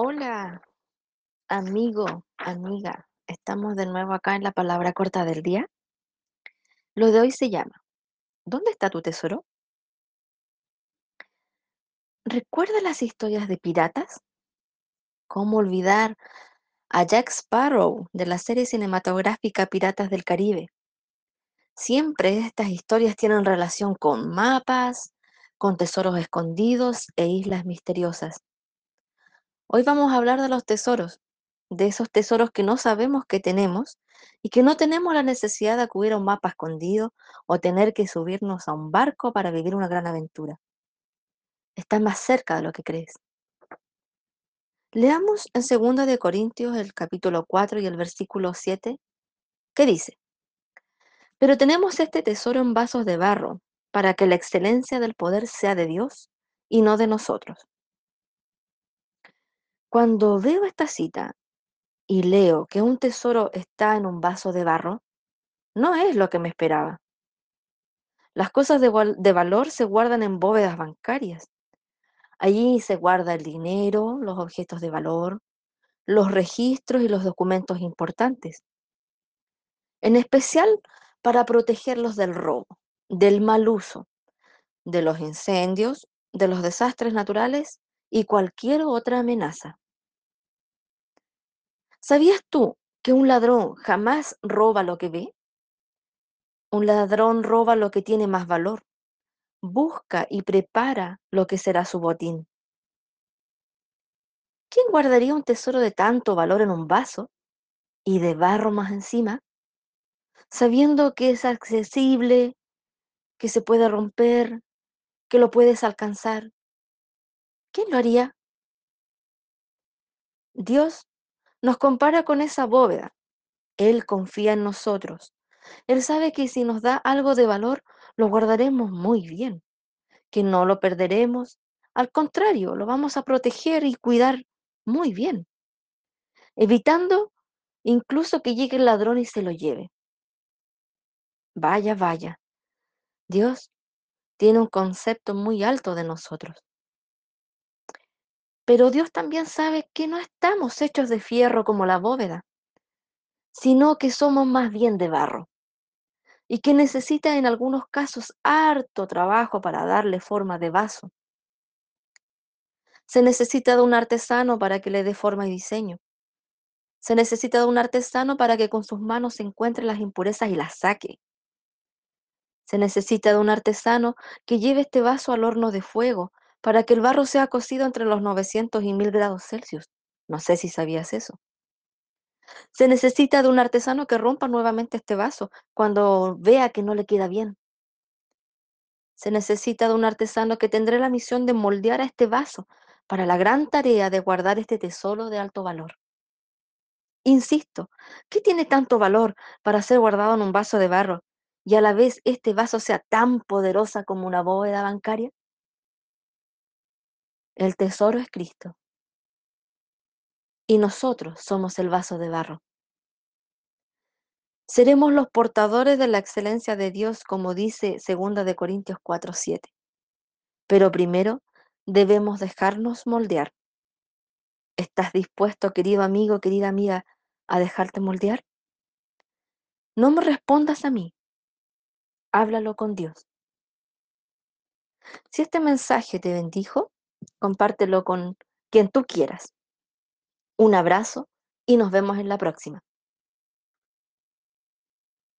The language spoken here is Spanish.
Hola, amigo, amiga. Estamos de nuevo acá en la palabra corta del día. Lo de hoy se llama ¿Dónde está tu tesoro? ¿Recuerda las historias de piratas? ¿Cómo olvidar a Jack Sparrow de la serie cinematográfica Piratas del Caribe? Siempre estas historias tienen relación con mapas, con tesoros escondidos e islas misteriosas. Hoy vamos a hablar de los tesoros, de esos tesoros que no sabemos que tenemos y que no tenemos la necesidad de acudir a un mapa escondido o tener que subirnos a un barco para vivir una gran aventura. Están más cerca de lo que crees. Leamos en 2 de Corintios el capítulo 4 y el versículo 7, que dice, Pero tenemos este tesoro en vasos de barro, para que la excelencia del poder sea de Dios y no de nosotros. Cuando veo esta cita y leo que un tesoro está en un vaso de barro, no es lo que me esperaba. Las cosas de, val- de valor se guardan en bóvedas bancarias. Allí se guarda el dinero, los objetos de valor, los registros y los documentos importantes, en especial para protegerlos del robo, del mal uso, de los incendios, de los desastres naturales y cualquier otra amenaza. ¿Sabías tú que un ladrón jamás roba lo que ve? Un ladrón roba lo que tiene más valor, busca y prepara lo que será su botín. ¿Quién guardaría un tesoro de tanto valor en un vaso y de barro más encima, sabiendo que es accesible, que se puede romper, que lo puedes alcanzar? ¿Quién lo haría? Dios nos compara con esa bóveda. Él confía en nosotros. Él sabe que si nos da algo de valor, lo guardaremos muy bien, que no lo perderemos. Al contrario, lo vamos a proteger y cuidar muy bien, evitando incluso que llegue el ladrón y se lo lleve. Vaya, vaya. Dios tiene un concepto muy alto de nosotros. Pero Dios también sabe que no estamos hechos de fierro como la bóveda, sino que somos más bien de barro y que necesita en algunos casos harto trabajo para darle forma de vaso. Se necesita de un artesano para que le dé forma y diseño. Se necesita de un artesano para que con sus manos se encuentre las impurezas y las saque. Se necesita de un artesano que lleve este vaso al horno de fuego para que el barro sea cocido entre los 900 y 1000 grados Celsius. No sé si sabías eso. Se necesita de un artesano que rompa nuevamente este vaso cuando vea que no le queda bien. Se necesita de un artesano que tendrá la misión de moldear a este vaso para la gran tarea de guardar este tesoro de alto valor. Insisto, ¿qué tiene tanto valor para ser guardado en un vaso de barro y a la vez este vaso sea tan poderosa como una bóveda bancaria? El tesoro es Cristo y nosotros somos el vaso de barro. Seremos los portadores de la excelencia de Dios, como dice 2 de Corintios 4:7. Pero primero debemos dejarnos moldear. ¿Estás dispuesto, querido amigo, querida amiga, a dejarte moldear? No me respondas a mí, háblalo con Dios. Si este mensaje te bendijo, compártelo con quien tú quieras. Un abrazo y nos vemos en la próxima.